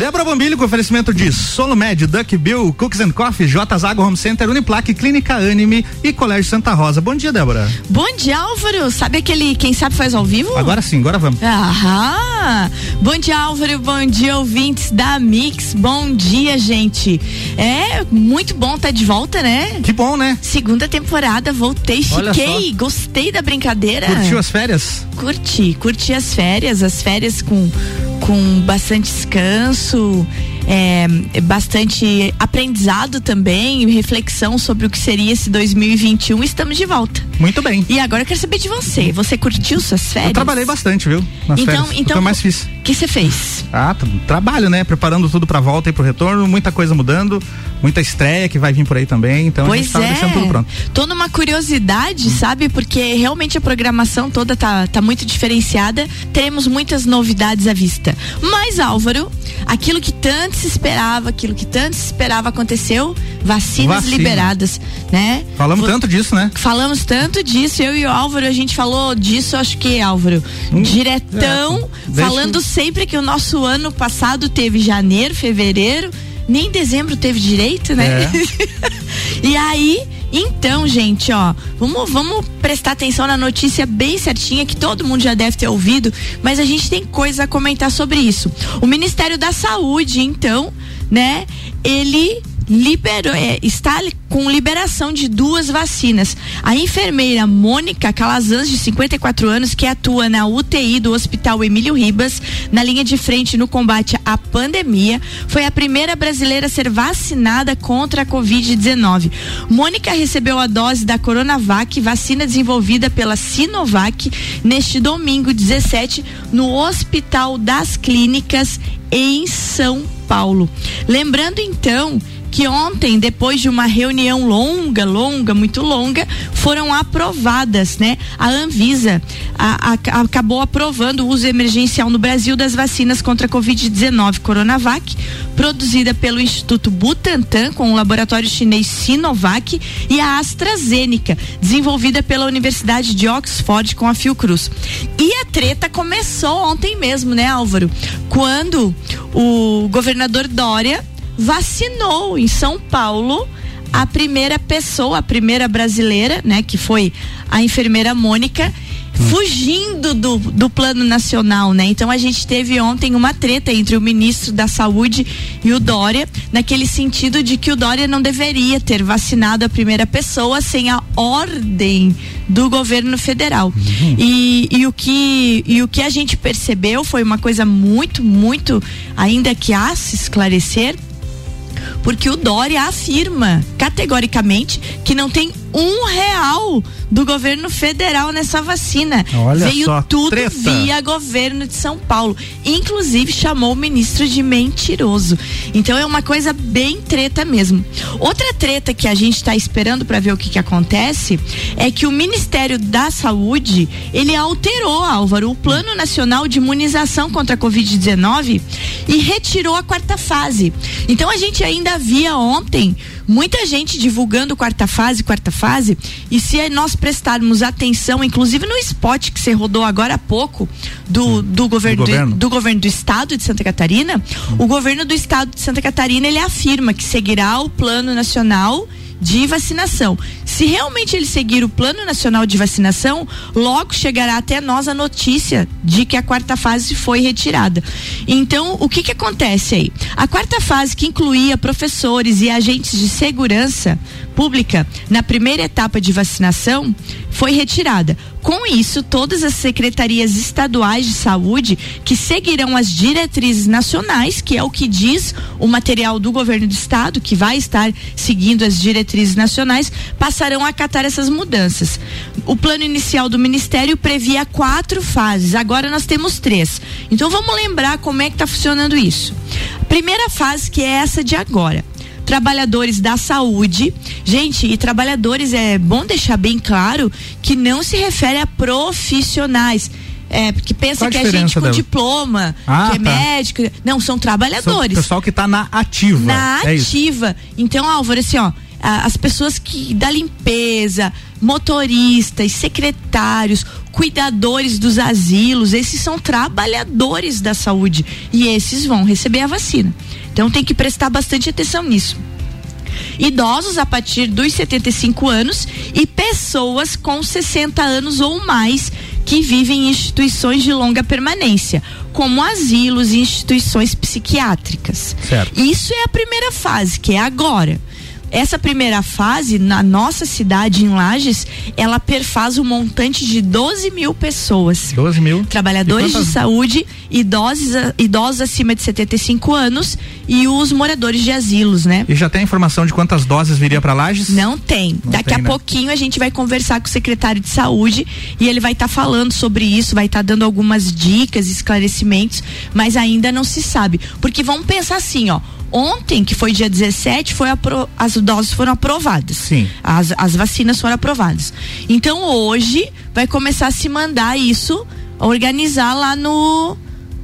Débora Bombilho com oferecimento de Solomed, Duck Bill, Cooks and Coffee, J Zago Home Center, Uniplaque, Clínica Anime e Colégio Santa Rosa. Bom dia, Débora. Bom dia, Álvaro. Sabe aquele Quem Sabe Faz ao Vivo? Agora sim, agora vamos. Aham. Bom dia, Álvaro. Bom dia, ouvintes da Mix. Bom dia, gente. É muito bom estar tá de volta, né? Que bom, né? Segunda temporada, voltei, fiquei, gostei da brincadeira. Curtiu as férias? Curti, curti as férias, as férias com com bastante descanso, é, bastante aprendizado também, reflexão sobre o que seria esse 2021. Estamos de volta. Muito bem. E agora eu quero saber de você. Você curtiu suas férias? Eu trabalhei bastante, viu? Nas então, férias. então. Foi mais difícil. O que você fez? Ah, trabalho, né? Preparando tudo pra volta e pro retorno, muita coisa mudando, muita estreia que vai vir por aí também. Então pois a gente tava é. deixando tudo pronto. Tô numa curiosidade, hum. sabe? Porque realmente a programação toda tá, tá muito diferenciada. Teremos muitas novidades à vista. Mas, Álvaro, aquilo que tanto se esperava, aquilo que tanto se esperava aconteceu, vacinas Vacina. liberadas, né? Falamos tanto disso, né? Falamos tanto disso, eu e o Álvaro, a gente falou disso, acho que, Álvaro, hum, diretão, é, falando sempre que o nosso ano passado teve janeiro, fevereiro, nem dezembro teve direito, né? É. e aí, então, gente, ó, vamos, vamos prestar atenção na notícia bem certinha que todo mundo já deve ter ouvido, mas a gente tem coisa a comentar sobre isso. O Ministério da Saúde, então, né, ele liberou, é, está com liberação de duas vacinas. A enfermeira Mônica Calazans, de 54 anos, que atua na UTI do Hospital Emílio Ribas, na linha de frente no combate à pandemia, foi a primeira brasileira a ser vacinada contra a Covid-19. Mônica recebeu a dose da Coronavac, vacina desenvolvida pela Sinovac, neste domingo 17, no Hospital das Clínicas em São Paulo. Lembrando então que ontem, depois de uma reunião longa, longa, muito longa, foram aprovadas, né? A Anvisa a, a, acabou aprovando o uso emergencial no Brasil das vacinas contra a Covid-19 Coronavac, produzida pelo Instituto Butantan com o laboratório chinês Sinovac e a AstraZeneca, desenvolvida pela Universidade de Oxford com a Fiocruz. E a treta começou ontem mesmo, né, Álvaro? Quando o governador Dória vacinou em São Paulo a primeira pessoa, a primeira brasileira, né, que foi a enfermeira Mônica, fugindo do, do plano nacional, né? Então a gente teve ontem uma treta entre o ministro da Saúde e o Dória, naquele sentido de que o Dória não deveria ter vacinado a primeira pessoa sem a ordem do governo federal. Uhum. E, e, o que, e o que a gente percebeu foi uma coisa muito, muito, ainda que a se esclarecer, porque o Dória afirma categoricamente que não tem um real do governo federal nessa vacina. Olha Veio só, tudo treta. via governo de São Paulo. Inclusive chamou o ministro de mentiroso. Então é uma coisa bem treta mesmo. Outra treta que a gente está esperando para ver o que, que acontece é que o Ministério da Saúde ele alterou, Álvaro, o Plano Nacional de Imunização contra a Covid-19 e retirou a quarta fase. Então a gente ainda via ontem muita gente divulgando quarta fase, quarta fase, e se nós prestarmos atenção, inclusive no spot que você rodou agora há pouco do, do, governo, do, governo. Do, do governo do estado de Santa Catarina, o governo do estado de Santa Catarina ele afirma que seguirá o plano nacional de vacinação. Se realmente ele seguir o Plano Nacional de Vacinação, logo chegará até nós a notícia de que a quarta fase foi retirada. Então, o que que acontece aí? A quarta fase que incluía professores e agentes de segurança pública na primeira etapa de vacinação foi retirada. Com isso, todas as secretarias estaduais de saúde que seguirão as diretrizes nacionais, que é o que diz o material do governo do estado, que vai estar seguindo as diretrizes nacionais, passarão a acatar essas mudanças. O plano inicial do ministério previa quatro fases, agora nós temos três. Então vamos lembrar como é que está funcionando isso. Primeira fase, que é essa de agora trabalhadores da saúde. Gente, e trabalhadores é bom deixar bem claro que não se refere a profissionais. É, porque pensa Qual que é gente com dela? diploma, ah, que é tá. médico. Não, são trabalhadores. São pessoal que está na ativa. Na é ativa. Então, Álvaro, assim, ó, as pessoas que da limpeza, motoristas, secretários, cuidadores dos asilos, esses são trabalhadores da saúde e esses vão receber a vacina. Então tem que prestar bastante atenção nisso idosos a partir dos 75 anos e pessoas com 60 anos ou mais que vivem em instituições de longa permanência, como asilos e instituições psiquiátricas. Certo. Isso é a primeira fase, que é agora essa primeira fase, na nossa cidade, em Lages, ela perfaz um montante de 12 mil pessoas. 12 mil. Trabalhadores de saúde, idosos, idosos acima de 75 anos e os moradores de asilos, né? E já tem informação de quantas doses viria para Lages? Não tem. Não Daqui tem, a né? pouquinho a gente vai conversar com o secretário de saúde e ele vai estar tá falando sobre isso, vai estar tá dando algumas dicas, esclarecimentos, mas ainda não se sabe. Porque vamos pensar assim, ó Ontem, que foi dia 17, foi apro as doses foram aprovadas. Sim. As, as vacinas foram aprovadas. Então hoje vai começar a se mandar isso, organizar lá no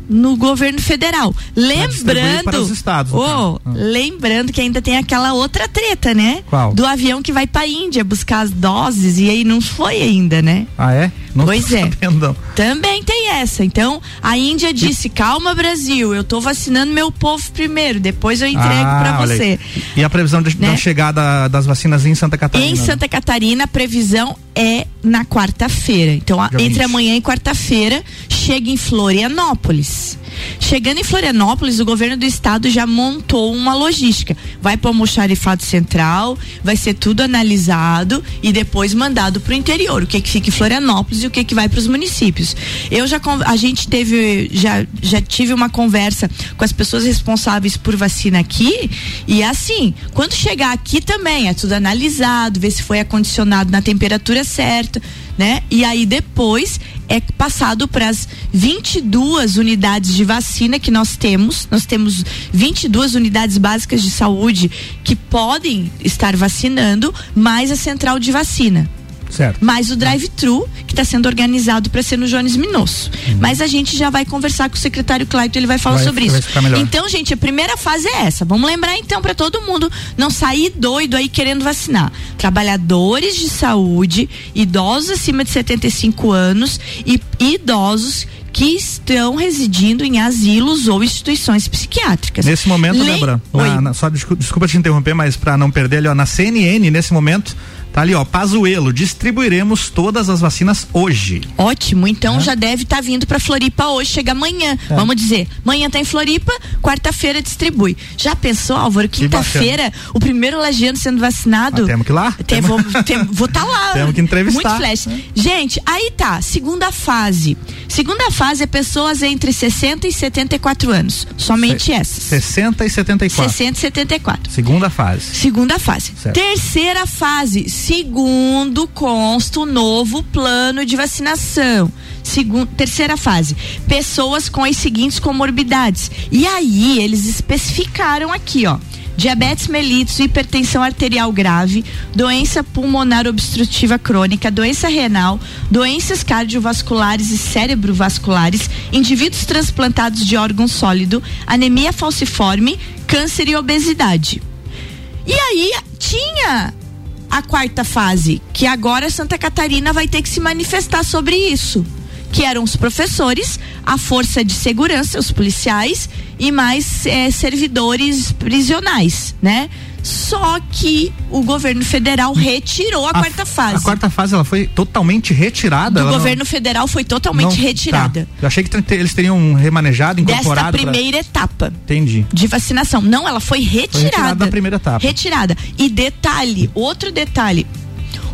no governo federal. Lembrando. Para os estados, oh, ah. lembrando que ainda tem aquela outra treta, né? Qual? Do avião que vai para Índia buscar as doses e aí não foi ainda, né? Ah, é? Não pois é. Sabendo. Também tem essa. Então, a Índia disse: calma, Brasil, eu tô vacinando meu povo primeiro, depois eu entrego ah, para você. E a previsão de, né? da chegada das vacinas em Santa Catarina? Em Santa Catarina, a previsão é na quarta-feira. Então, entre amanhã e quarta-feira, chega em Florianópolis. Chegando em Florianópolis, o governo do estado já montou uma logística. Vai para o almoxarifado central, vai ser tudo analisado e depois mandado para o interior. O que que fica em Florianópolis e o que que vai para os municípios. Eu já a gente teve já já tive uma conversa com as pessoas responsáveis por vacina aqui e assim, quando chegar aqui também é tudo analisado, ver se foi acondicionado na temperatura certa né? E aí depois é passado para as 22 unidades de vacina que nós temos. Nós temos 22 unidades básicas de saúde que podem estar vacinando, mais a central de vacina. Certo. Mais o drive-thru, que está sendo organizado para ser no Jones Minosso. Uhum. Mas a gente já vai conversar com o secretário Clayton, ele vai falar vai, sobre isso. Então, gente, a primeira fase é essa. Vamos lembrar então para todo mundo não sair doido aí querendo vacinar. Trabalhadores de saúde, idosos acima de 75 anos e idosos que estão residindo em asilos ou instituições psiquiátricas. Nesse momento, Le... Débora, na, na, só desculpa, desculpa te interromper, mas para não perder ali, ó, na CNN, nesse momento, Tá ali, ó, Pazuelo, distribuiremos todas as vacinas hoje. Ótimo, então é. já deve estar tá vindo para Floripa hoje, chega amanhã. É. Vamos dizer, amanhã tá em Floripa, quarta-feira distribui. Já pensou, Álvaro, quinta-feira, o primeiro lagiano sendo vacinado? Ah, temos que ir lá? Tem, vou estar tá lá. temos que entrevistar. Muito flash. É. Gente, aí tá, segunda fase. Segunda fase é pessoas entre 60 e 74 anos. Somente Se, essas. 60 e 74. 60 e 74. Segunda fase. Segunda fase. Certo. Terceira fase Segundo, consta o novo plano de vacinação. Segundo, terceira fase, pessoas com as seguintes comorbidades. E aí, eles especificaram aqui, ó diabetes mellitus, hipertensão arterial grave, doença pulmonar obstrutiva crônica, doença renal, doenças cardiovasculares e cerebrovasculares, indivíduos transplantados de órgão sólido, anemia falciforme, câncer e obesidade. E aí tinha a quarta fase, que agora Santa Catarina vai ter que se manifestar sobre isso. Que eram os professores, a força de segurança, os policiais e mais é, servidores prisionais, né? Só que o governo federal retirou a, a quarta fase. A quarta fase ela foi totalmente retirada. O governo não... federal foi totalmente não, retirada. Tá. Eu achei que eles teriam remanejado, incorporado. Desta primeira pra... etapa. Entendi. De vacinação. Não, ela foi retirada. Foi retirada da primeira etapa. Retirada. E detalhe, outro detalhe.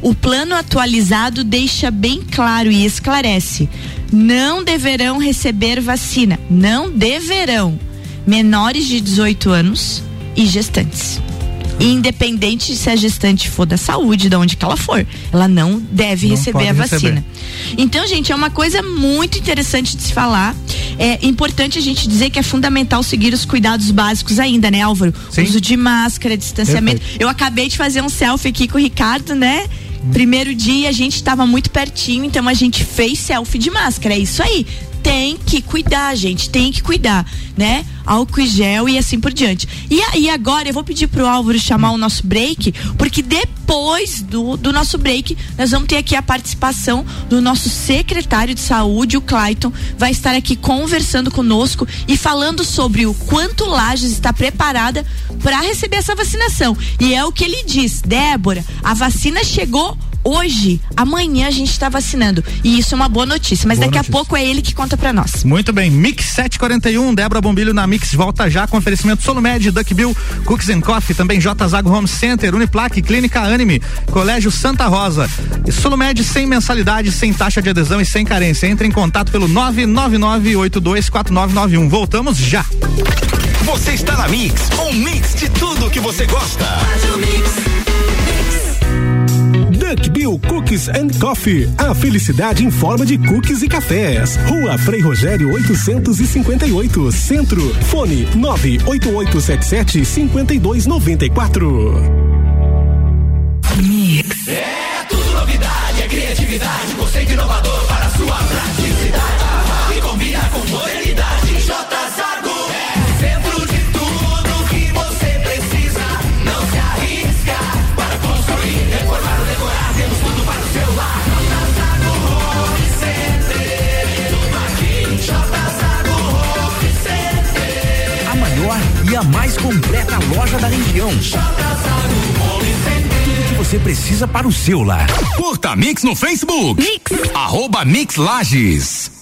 O plano atualizado deixa bem claro e esclarece: não deverão receber vacina, não deverão menores de 18 anos e gestantes independente se a gestante for da saúde, de onde que ela for, ela não deve não receber a vacina. Receber. Então, gente, é uma coisa muito interessante de se falar. É importante a gente dizer que é fundamental seguir os cuidados básicos ainda, né, Álvaro? Sim. Uso de máscara, distanciamento. Perfeito. Eu acabei de fazer um selfie aqui com o Ricardo, né? Primeiro dia a gente estava muito pertinho, então a gente fez selfie de máscara. É isso aí. Tem que cuidar, gente, tem que cuidar, né? Álcool e gel e assim por diante. E aí agora eu vou pedir pro Álvaro chamar o nosso break, porque depois do, do nosso break nós vamos ter aqui a participação do nosso secretário de saúde, o Clayton, vai estar aqui conversando conosco e falando sobre o quanto Lages está preparada para receber essa vacinação. E é o que ele diz, Débora, a vacina chegou hoje, amanhã a gente está vacinando. E isso é uma boa notícia. Mas boa daqui notícia. a pouco é ele que conta para nós. Muito bem. Mix 741, Débora Bombilho na Mix volta já com oferecimento Solumed, Duck Bill, Cooks and Coffee, também J Zago Home Center, Uniplaque, Clínica Anime, Colégio Santa Rosa. E Solumed sem mensalidade, sem taxa de adesão e sem carência. Entre em contato pelo 999824991. Voltamos já. Você está na Mix, um mix de tudo que você gosta. Faz o mix. Duck Bill Cookies and Coffee. A felicidade em forma de cookies e cafés. Rua Frei Rogério 858, Centro. Fone 98877 5294. Mix. É tudo novidade, é criatividade, conceito inovador para a mais completa loja da região. Tudo que você precisa para o seu lar. Curta Mix no Facebook. Mix. Arroba Mix Lages.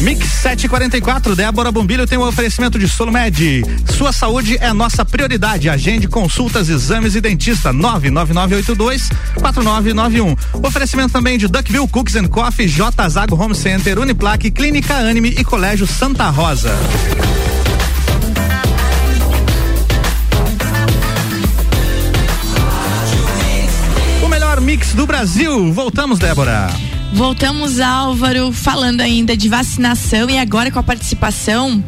Mix 744, Débora Bombilho tem um oferecimento de Solumed. Sua saúde é nossa prioridade. Agende consultas, exames e dentista 99982 4991. Oferecimento também de Duckville Cooks and Coffee, J Zago Home Center, Uniplaque, Clínica Anime e Colégio Santa Rosa. O melhor mix do Brasil. Voltamos, Débora. Voltamos, Álvaro, falando ainda de vacinação e agora com a participação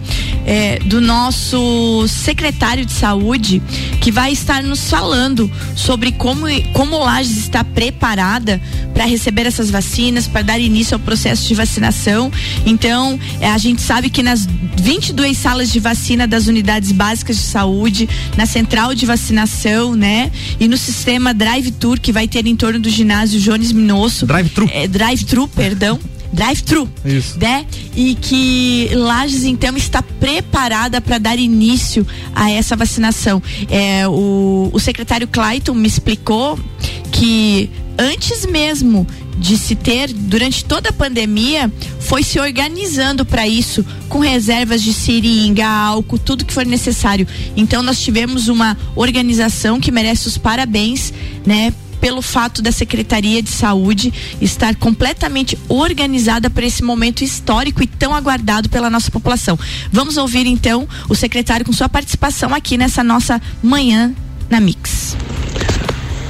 é, do nosso secretário de saúde, que vai estar nos falando sobre como, como Lages está preparada para receber essas vacinas, para dar início ao processo de vacinação. Então, é, a gente sabe que nas 22 salas de vacina das unidades básicas de saúde, na central de vacinação, né? E no sistema Drive-Tour, que vai ter em torno do ginásio Jones Minosso. Drive-Thru. É, drive-thru, perdão drive-thru, né? E que Lages então está preparada para dar início a essa vacinação. É, o, o secretário Clayton me explicou que antes mesmo de se ter durante toda a pandemia foi se organizando para isso com reservas de seringa, álcool, tudo que for necessário. Então nós tivemos uma organização que merece os parabéns, né, pelo fato da Secretaria de Saúde estar completamente organizada para esse momento histórico e tão aguardado pela nossa população. Vamos ouvir então o secretário com sua participação aqui nessa nossa manhã na Mix.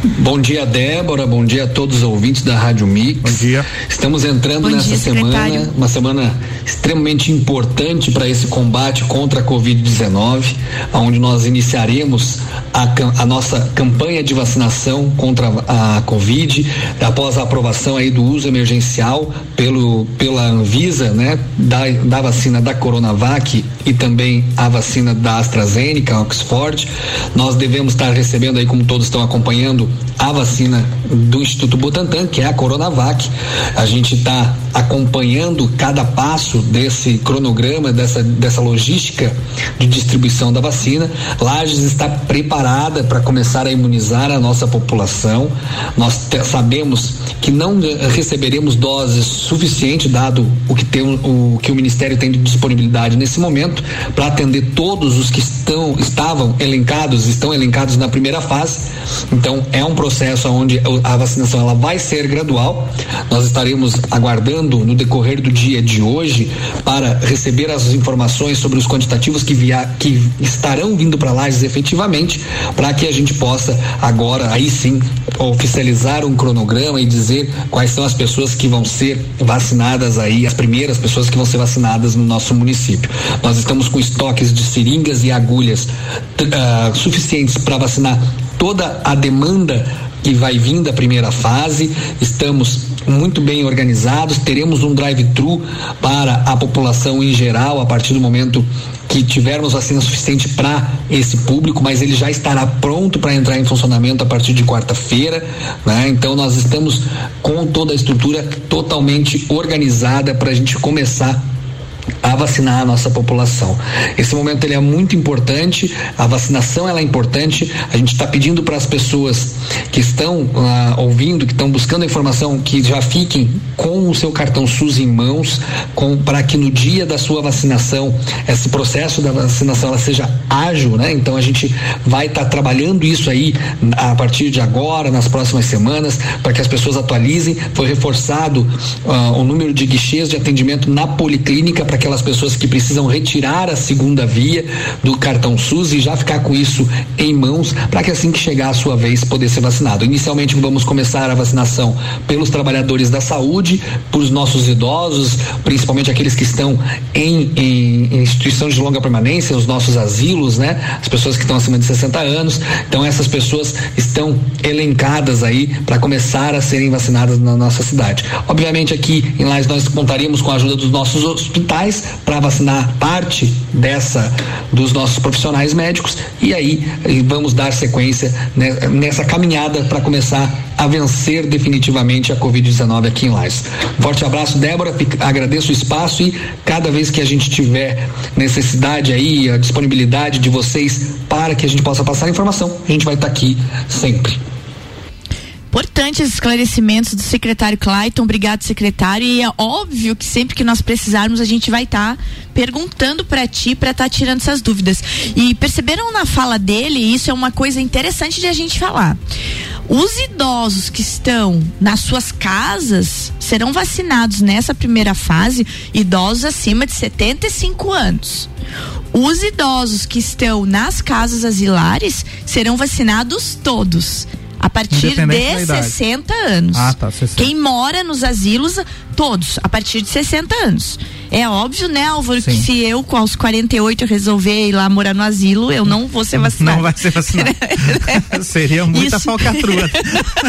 Bom dia, Débora. Bom dia a todos os ouvintes da Rádio Mix. Bom dia. Estamos entrando Bom nessa dia, semana, secretário. uma semana extremamente importante para esse combate contra a Covid-19, onde nós iniciaremos a, a nossa campanha de vacinação contra a Covid, após a aprovação aí do uso emergencial pelo, pela Anvisa, né, da, da vacina da Coronavac e também a vacina da AstraZeneca, Oxford. Nós devemos estar recebendo aí, como todos estão acompanhando, a vacina do Instituto Butantan, que é a Coronavac. A gente está acompanhando cada passo desse cronograma, dessa, dessa logística de distribuição da vacina. Lages está preparada para começar a imunizar a nossa população. Nós sabemos que não receberemos doses suficientes, dado o que, tem, o que o Ministério tem de disponibilidade nesse momento, para atender todos os que estão, estavam elencados, estão elencados na primeira fase. Então, é um processo onde a vacinação ela vai ser gradual. Nós estaremos aguardando no decorrer do dia de hoje para receber as informações sobre os quantitativos que, via, que estarão vindo para Lages efetivamente, para que a gente possa agora, aí sim, oficializar um cronograma e dizer quais são as pessoas que vão ser vacinadas aí, as primeiras pessoas que vão ser vacinadas no nosso município. Nós estamos com estoques de seringas e agulhas ah, suficientes para vacinar toda a demanda que vai vir da primeira fase. Estamos muito bem organizados. Teremos um drive-thru para a população em geral a partir do momento que tivermos vacina suficiente para esse público, mas ele já estará pronto para entrar em funcionamento a partir de quarta-feira. Né? Então nós estamos com toda a estrutura totalmente organizada para a gente começar a vacinar a nossa população. Esse momento ele é muito importante, a vacinação ela é importante. A gente está pedindo para as pessoas que estão ah, ouvindo, que estão buscando a informação, que já fiquem com o seu cartão SUS em mãos, para que no dia da sua vacinação esse processo da vacinação ela seja ágil, né? Então a gente vai estar trabalhando isso aí a partir de agora, nas próximas semanas, para que as pessoas atualizem. Foi reforçado ah, o número de guichês de atendimento na policlínica para aquelas pessoas que precisam retirar a segunda via do cartão SUS e já ficar com isso em mãos para que assim que chegar a sua vez poder ser vacinado. Inicialmente vamos começar a vacinação pelos trabalhadores da saúde, por os nossos idosos, principalmente aqueles que estão em, em, em instituições de longa permanência, os nossos asilos, né? As pessoas que estão acima de 60 anos. Então essas pessoas estão elencadas aí para começar a serem vacinadas na nossa cidade. Obviamente aqui em Lages nós contaríamos com a ajuda dos nossos hospitais para vacinar parte dessa dos nossos profissionais médicos e aí vamos dar sequência né, nessa caminhada para começar a vencer definitivamente a Covid-19 aqui em Lages. Forte abraço, Débora. Agradeço o espaço e cada vez que a gente tiver necessidade aí, a disponibilidade de vocês para que a gente possa passar a informação, a gente vai estar aqui sempre. Importantes esclarecimentos do secretário Clayton. Obrigado, secretário. E é óbvio que sempre que nós precisarmos, a gente vai estar perguntando para ti, para estar tirando essas dúvidas. E perceberam na fala dele, isso é uma coisa interessante de a gente falar. Os idosos que estão nas suas casas serão vacinados nessa primeira fase, idosos acima de 75 anos. Os idosos que estão nas casas asilares serão vacinados todos. A partir de idade. 60 anos. Ah, tá, 60. Quem mora nos asilos, todos, a partir de 60 anos. É óbvio, né, Álvaro, que Sim. se eu, com aos 48, eu resolver ir lá morar no asilo, eu não vou ser vacinado. Não vai ser vacinado. Seria muita Isso. falcatrua.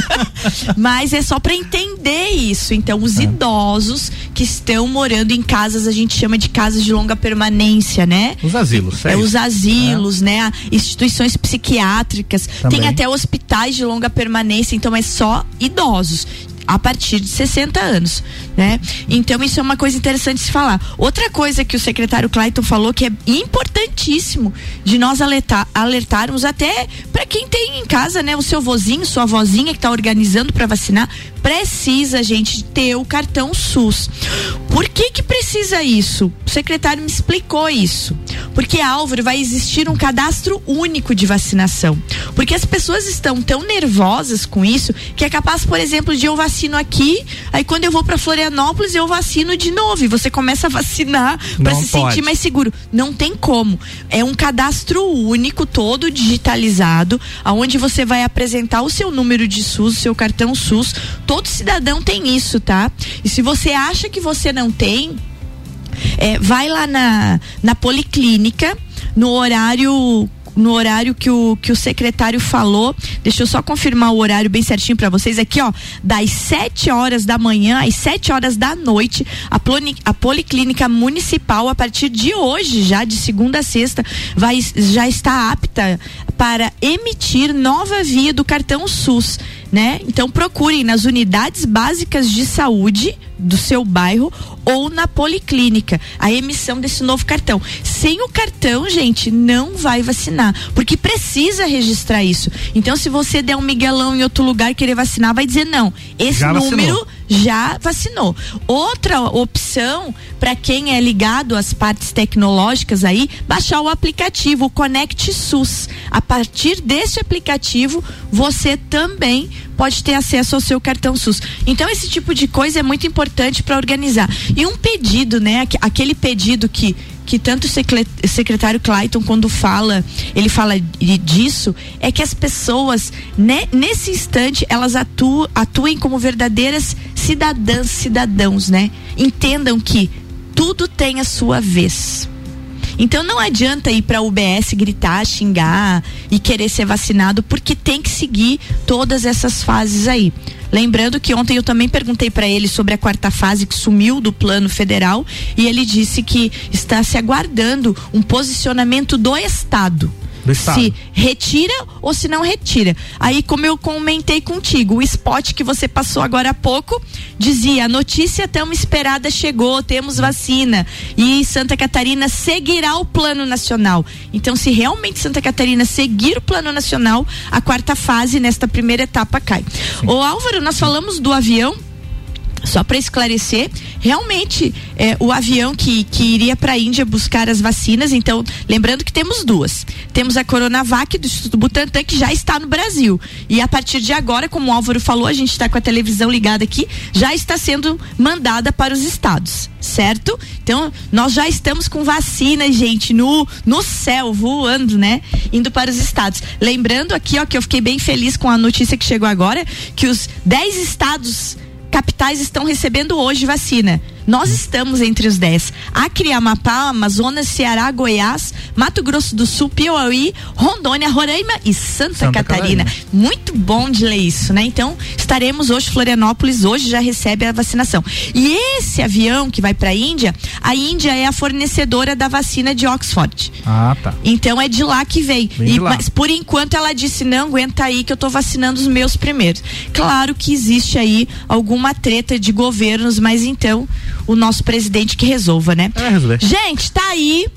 Mas é só para entender isso. Então, É. os idosos que estão morando em casas, a gente chama de casas de longa permanência, né? Os asilos, É, é os asilos, né? Instituições psiquiátricas. Também. Tem até hospitais de longa permanência, então é só idosos. A partir de 60 anos, né? Então isso é uma coisa interessante se falar. Outra coisa que o secretário Clayton falou que é importantíssimo de nós alertar, alertarmos até para quem tem em casa, né, o seu vozinho, sua vozinha que está organizando para vacinar, precisa gente ter o cartão SUS. Por que que precisa isso? O secretário me explicou isso. Porque, Álvaro, vai existir um cadastro único de vacinação. Porque as pessoas estão tão nervosas com isso que é capaz, por exemplo, de eu vacino aqui, aí quando eu vou para Florianópolis eu vacino de novo e você começa a vacinar para se pode. sentir mais seguro. Não tem como. É um cadastro único, todo digitalizado, aonde você vai apresentar o seu número de SUS, o seu cartão SUS. Todo cidadão tem isso, tá? E se você acha que você não tem, é, vai lá na, na policlínica no horário no horário que o, que o secretário falou. Deixa eu só confirmar o horário bem certinho para vocês aqui, ó. Das 7 horas da manhã às 7 horas da noite, a, ploni, a Policlínica Municipal, a partir de hoje, já de segunda a sexta, vai, já está apta para emitir nova via do cartão SUS né? Então procurem nas unidades básicas de saúde do seu bairro ou na policlínica a emissão desse novo cartão. Sem o cartão, gente, não vai vacinar, porque precisa registrar isso. Então, se você der um miguelão em outro lugar querer vacinar, vai dizer não. Esse número já vacinou. Outra opção para quem é ligado às partes tecnológicas aí, baixar o aplicativo o Connect SUS. A partir desse aplicativo, você também pode ter acesso ao seu cartão SUS. Então esse tipo de coisa é muito importante para organizar. E um pedido, né, aquele pedido que que tanto o secretário Clayton, quando fala, ele fala disso, é que as pessoas, né, nesse instante, elas atuam, atuem como verdadeiras cidadãs, cidadãos, né? Entendam que tudo tem a sua vez. Então não adianta ir para UBS gritar, xingar e querer ser vacinado, porque tem que seguir todas essas fases aí. Lembrando que ontem eu também perguntei para ele sobre a quarta fase que sumiu do plano federal e ele disse que está se aguardando um posicionamento do Estado se retira ou se não retira. Aí, como eu comentei contigo, o spot que você passou agora há pouco dizia: a notícia tão esperada chegou, temos vacina e Santa Catarina seguirá o plano nacional. Então, se realmente Santa Catarina seguir o plano nacional, a quarta fase nesta primeira etapa cai. Sim. Ô Álvaro, nós falamos do avião só para esclarecer, realmente é, o avião que, que iria para a Índia buscar as vacinas, então, lembrando que temos duas. Temos a Coronavac do Instituto Butantan, que já está no Brasil. E a partir de agora, como o Álvaro falou, a gente está com a televisão ligada aqui, já está sendo mandada para os estados, certo? Então, nós já estamos com vacina, gente, no, no céu, voando, né? Indo para os estados. Lembrando aqui, ó, que eu fiquei bem feliz com a notícia que chegou agora, que os 10 estados capitais estão recebendo hoje vacina. Nós estamos entre os 10. Acre, Amapá, Amazonas, Ceará, Goiás, Mato Grosso do Sul, Piauí, Rondônia, Roraima e Santa, Santa Catarina. Catarina. Muito bom de ler isso, né? Então, estaremos hoje, Florianópolis, hoje já recebe a vacinação. E esse avião que vai para a Índia, a Índia é a fornecedora da vacina de Oxford. Ah, tá. Então é de lá que vem. E, mas por enquanto ela disse: não, aguenta aí que eu tô vacinando os meus primeiros. Claro que existe aí alguma treta de governos, mas então o nosso presidente que resolva, né? É, resolver. Gente, tá aí.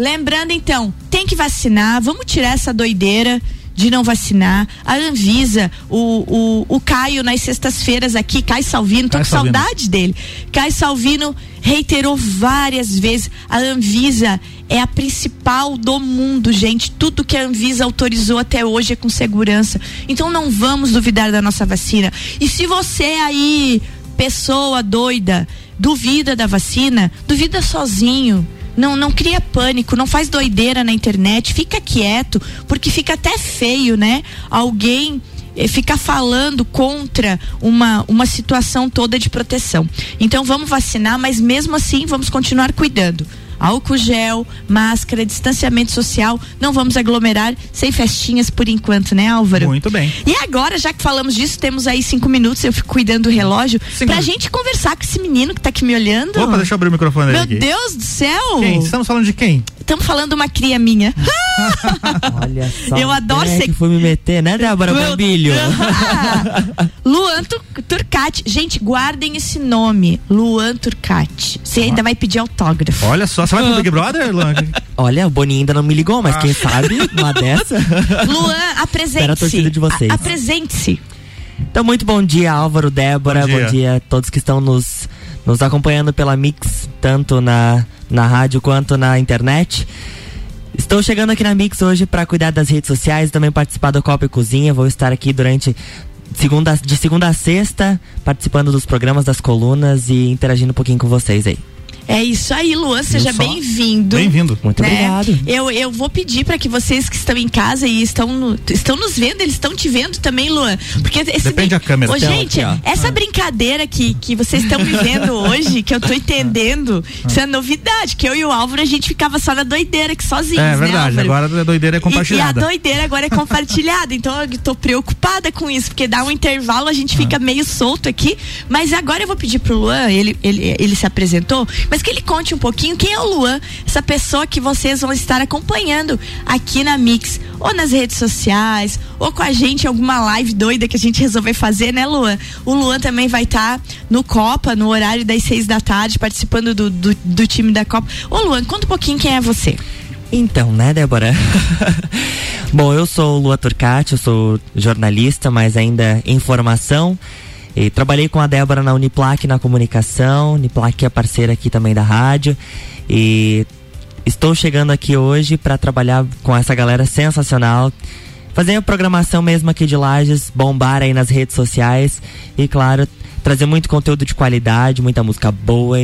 Lembrando então, tem que vacinar, vamos tirar essa doideira de não vacinar. A Anvisa, o, o, o Caio nas sextas-feiras aqui, Caio Salvino, tô Caio com Salvino. saudade dele. Caio Salvino reiterou várias vezes, a Anvisa é a principal do mundo, gente. Tudo que a Anvisa autorizou até hoje é com segurança. Então não vamos duvidar da nossa vacina. E se você aí, pessoa doida, duvida da vacina, duvida sozinho. Não, não cria pânico, não faz doideira na internet, fica quieto, porque fica até feio, né? Alguém eh, ficar falando contra uma, uma situação toda de proteção. Então vamos vacinar, mas mesmo assim vamos continuar cuidando álcool gel, máscara, distanciamento social. Não vamos aglomerar sem festinhas por enquanto, né, Álvaro? Muito bem. E agora, já que falamos disso, temos aí cinco minutos, eu fico cuidando do relógio, Sim. pra gente conversar com esse menino que tá aqui me olhando. Opa, deixa eu abrir o microfone Meu aqui. Deus do céu! Quem? Estamos falando de quem? Estamos falando uma cria minha. Olha só. Eu adoro é ser. que fui me meter, né, Débora Bombilho? Luan Turcati. Gente, guardem esse nome. Luan Turcati. Você ainda vai pedir autógrafo. Olha só, você vai pro Big Brother, Luan? Olha, o Boninho ainda não me ligou, mas ah. quem sabe uma dessa. Luan, apresente-se. a torcida de vocês. Apresente-se. Então, muito bom dia, Álvaro, Débora. Bom dia. bom dia a todos que estão nos, nos acompanhando pela Mix, tanto na, na rádio quanto na internet. Estou chegando aqui na Mix hoje para cuidar das redes sociais também participar do Copa e Cozinha. Vou estar aqui durante segunda, de segunda a sexta, participando dos programas, das colunas e interagindo um pouquinho com vocês aí. É isso aí, Luan, seja bem-vindo. Bem-vindo. Muito né? obrigado. Eu, eu vou pedir para que vocês que estão em casa e estão, no- estão nos vendo, eles estão te vendo também, Luan. Porque esse Depende da câmera. Ô, gente, aqui, essa brincadeira que, que vocês estão vivendo hoje, que eu tô entendendo, isso é novidade. Que eu e o Álvaro a gente ficava só na doideira aqui sozinhos, É né, verdade, Álvaro? agora a doideira é E, e a compartilhada. doideira agora é compartilhada, então eu tô preocupada com isso, porque dá um intervalo, a gente fica meio solto aqui. Mas agora eu vou pedir pro Luan, ele, ele, ele se apresentou, mas que ele conte um pouquinho quem é o Luan, essa pessoa que vocês vão estar acompanhando aqui na Mix, ou nas redes sociais, ou com a gente alguma live doida que a gente resolver fazer, né, Luan? O Luan também vai estar no Copa, no horário das seis da tarde, participando do, do, do time da Copa. Ô, Luan, conta um pouquinho quem é você. Então, né, Débora? Bom, eu sou o Lua Turcati, eu sou jornalista, mas ainda em formação. E trabalhei com a Débora na Uniplac na comunicação. Uniplac é parceira aqui também da rádio. E estou chegando aqui hoje para trabalhar com essa galera sensacional. Fazer a programação mesmo aqui de Lages, bombar aí nas redes sociais e, claro, trazer muito conteúdo de qualidade, muita música boa.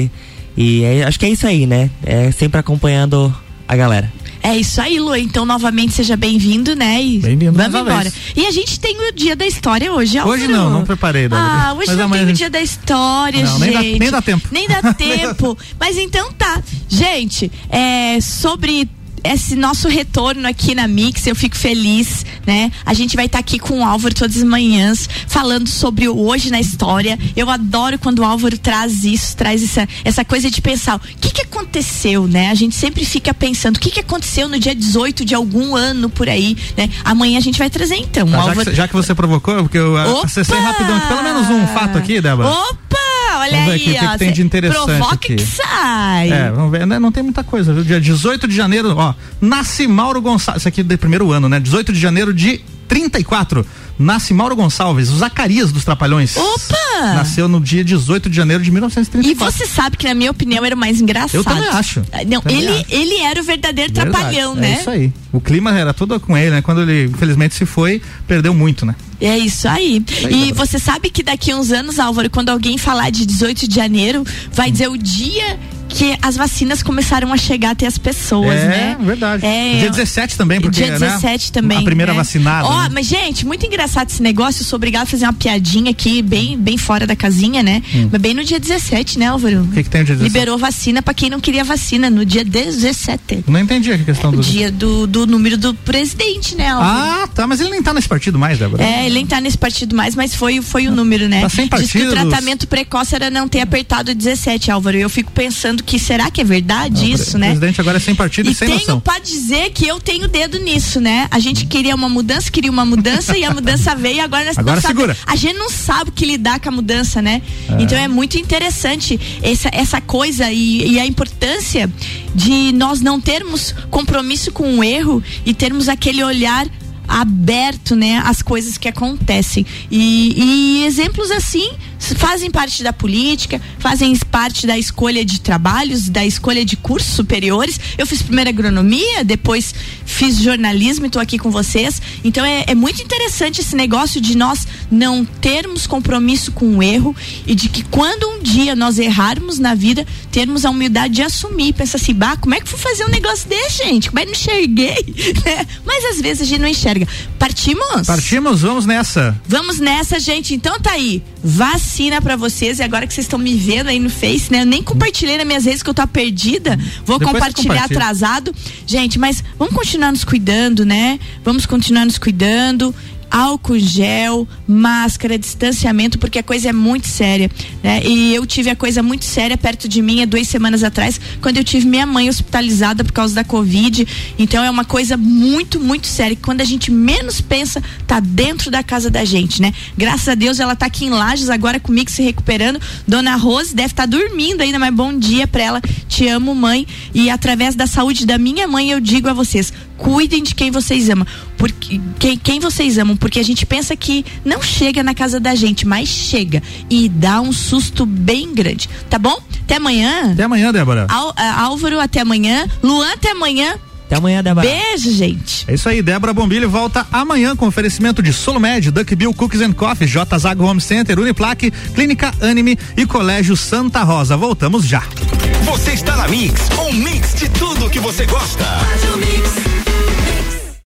E, é- acho que é isso aí, né? É sempre acompanhando a galera. É isso aí, Lu. Então, novamente, seja bem-vindo, né? E Bem-vindo Vamos embora. vez. E a gente tem o dia da história hoje, Álvaro. Hoje não, não preparei, Débora. Ah, hoje Mas não tem o dia da história, Não, gente. nem dá- nem dá tempo. Nem dá tempo. Mas então tá. Gente, é, sobre esse nosso retorno aqui na Mix, eu fico feliz, né? A gente vai estar aqui com o Álvaro todas as manhãs, falando sobre o hoje na história. Eu adoro quando o Álvaro traz isso, traz essa, essa coisa de pensar, o que que aconteceu, né? A gente sempre fica pensando, o que que aconteceu no dia 18 de algum ano por aí, né? Amanhã a gente vai trazer então, Tá, já, Álvaro. que, já que você provocou, porque eu ah, Opa! acessei rapidão, pelo menos um fato aqui, Débora. Opa! Olha Vamos ver aí, aqui o que ó. que tem de interessante Provoca aqui. que sai. É, vamos ver, né? não tem muita coisa, viu? Dia 18 de janeiro, ó, nasce Mauro Gonçalves, isso aqui é do primeiro ano, né? 18 de janeiro de 34, nasce Mauro Gonçalves, o Zacarias dos Trapalhões. Opa! Nasceu no dia 18 de janeiro de E 1934. você sabe que, na minha opinião, era o mais engraçado. Eu também acho. Não, Também ele, acho. ele era o verdadeiro Verdade, trapalhão, é né? isso aí. O clima era todo com ele, né? Quando ele, infelizmente, se foi, perdeu muito, né? É isso aí. aí, e você sabe que daqui a uns anos, Álvaro, quando alguém falar de 18 de janeiro, vai dizer o dia que as vacinas começaram a chegar até as pessoas, é, né? verdade. É, Dia 17 também, porque, Dia 17 né? também. A primeira né? vacinada. Ó, né? mas gente, muito engraçado esse negócio. Eu sou obrigada a fazer uma piadinha aqui, bem, bem fora da casinha, né? Mas bem no dia 17, né, Álvaro? Hum. O que, que tem o dia 17? Liberou vacina pra quem não queria vacina no dia 17. Não entendi a questão do. Dia do, do número do presidente, né, Álvaro? Ah, tá, mas ele nem tá nesse partido mais, Débora. É, ele nem tá nesse partido mais, mas foi, foi o número, né? Tá sem Diz que o tratamento precoce era não ter apertado 17, Álvaro. E eu fico pensando que será que é verdade Não, isso, o né? presidente agora é sem partido e, E sem tenho noção. pra dizer que eu tenho dedo nisso, né? A gente queria uma mudança, queria uma mudança e a mudança veio e agora nós Agora não sabe- segura. A gente não sabe o que lidar com a mudança, né? Então é muito interessante essa, essa coisa e, e a importância de nós não termos compromisso com o erro e termos aquele olhar aberto, né, às coisas que acontecem. E, e exemplos assim fazem parte da política, fazem parte da escolha de trabalhos, da escolha de cursos superiores. Eu fiz primeiro agronomia, depois fiz jornalismo e estou aqui com vocês. Então é, é muito interessante esse negócio de nós não termos compromisso com o erro e de que quando um dia nós errarmos na vida, termos a humildade de assumir. Pensa assim, bah, como é que fui fazer um negócio desse, gente? Como é que não enxerguei? Né? Mas às vezes a gente não enxerga. Partimos? Partimos, vamos nessa. Vamos nessa, gente. Então tá aí. Vacina pra vocês. E agora que vocês estão me vendo aí no Face, né? Eu nem compartilhei nas minhas redes que eu tô perdida. Vou Depois compartilhar compartilha. atrasado. Gente, mas vamos continuar nos cuidando, né? Vamos continuar nos cuidando. Álcool gel, máscara, distanciamento, porque a coisa é muito séria, né? E eu tive a coisa muito séria perto de mim há duas semanas atrás, quando eu tive minha mãe hospitalizada por causa da Covid. Então é uma coisa muito, muito séria. que Quando a gente menos pensa, tá dentro da casa da gente, né? Graças a Deus ela tá aqui em Lages agora comigo se recuperando. Dona Rose deve estar dormindo ainda, mas bom dia pra ela. Te amo, mãe. E através da saúde da minha mãe, eu digo a vocês: cuidem de quem vocês amam. Porque quem, quem vocês amam, porque a gente pensa que não chega na casa da gente, mas chega e dá um susto bem grande. Tá bom? Até amanhã. Até amanhã, Débora. Al- ah, Álvaro, até amanhã. Luan, até amanhã. Até amanhã, Débora. Beijo, gente. É isso aí, Débora Bombilho volta amanhã com oferecimento de Solomed, Duck Bill Cookies and Coffee, J Zago Home Center, Uniplaque, Clínica Anime e Colégio Santa Rosa. Voltamos já. Você está na Mix, um mix de tudo que você gosta. Faz o mix.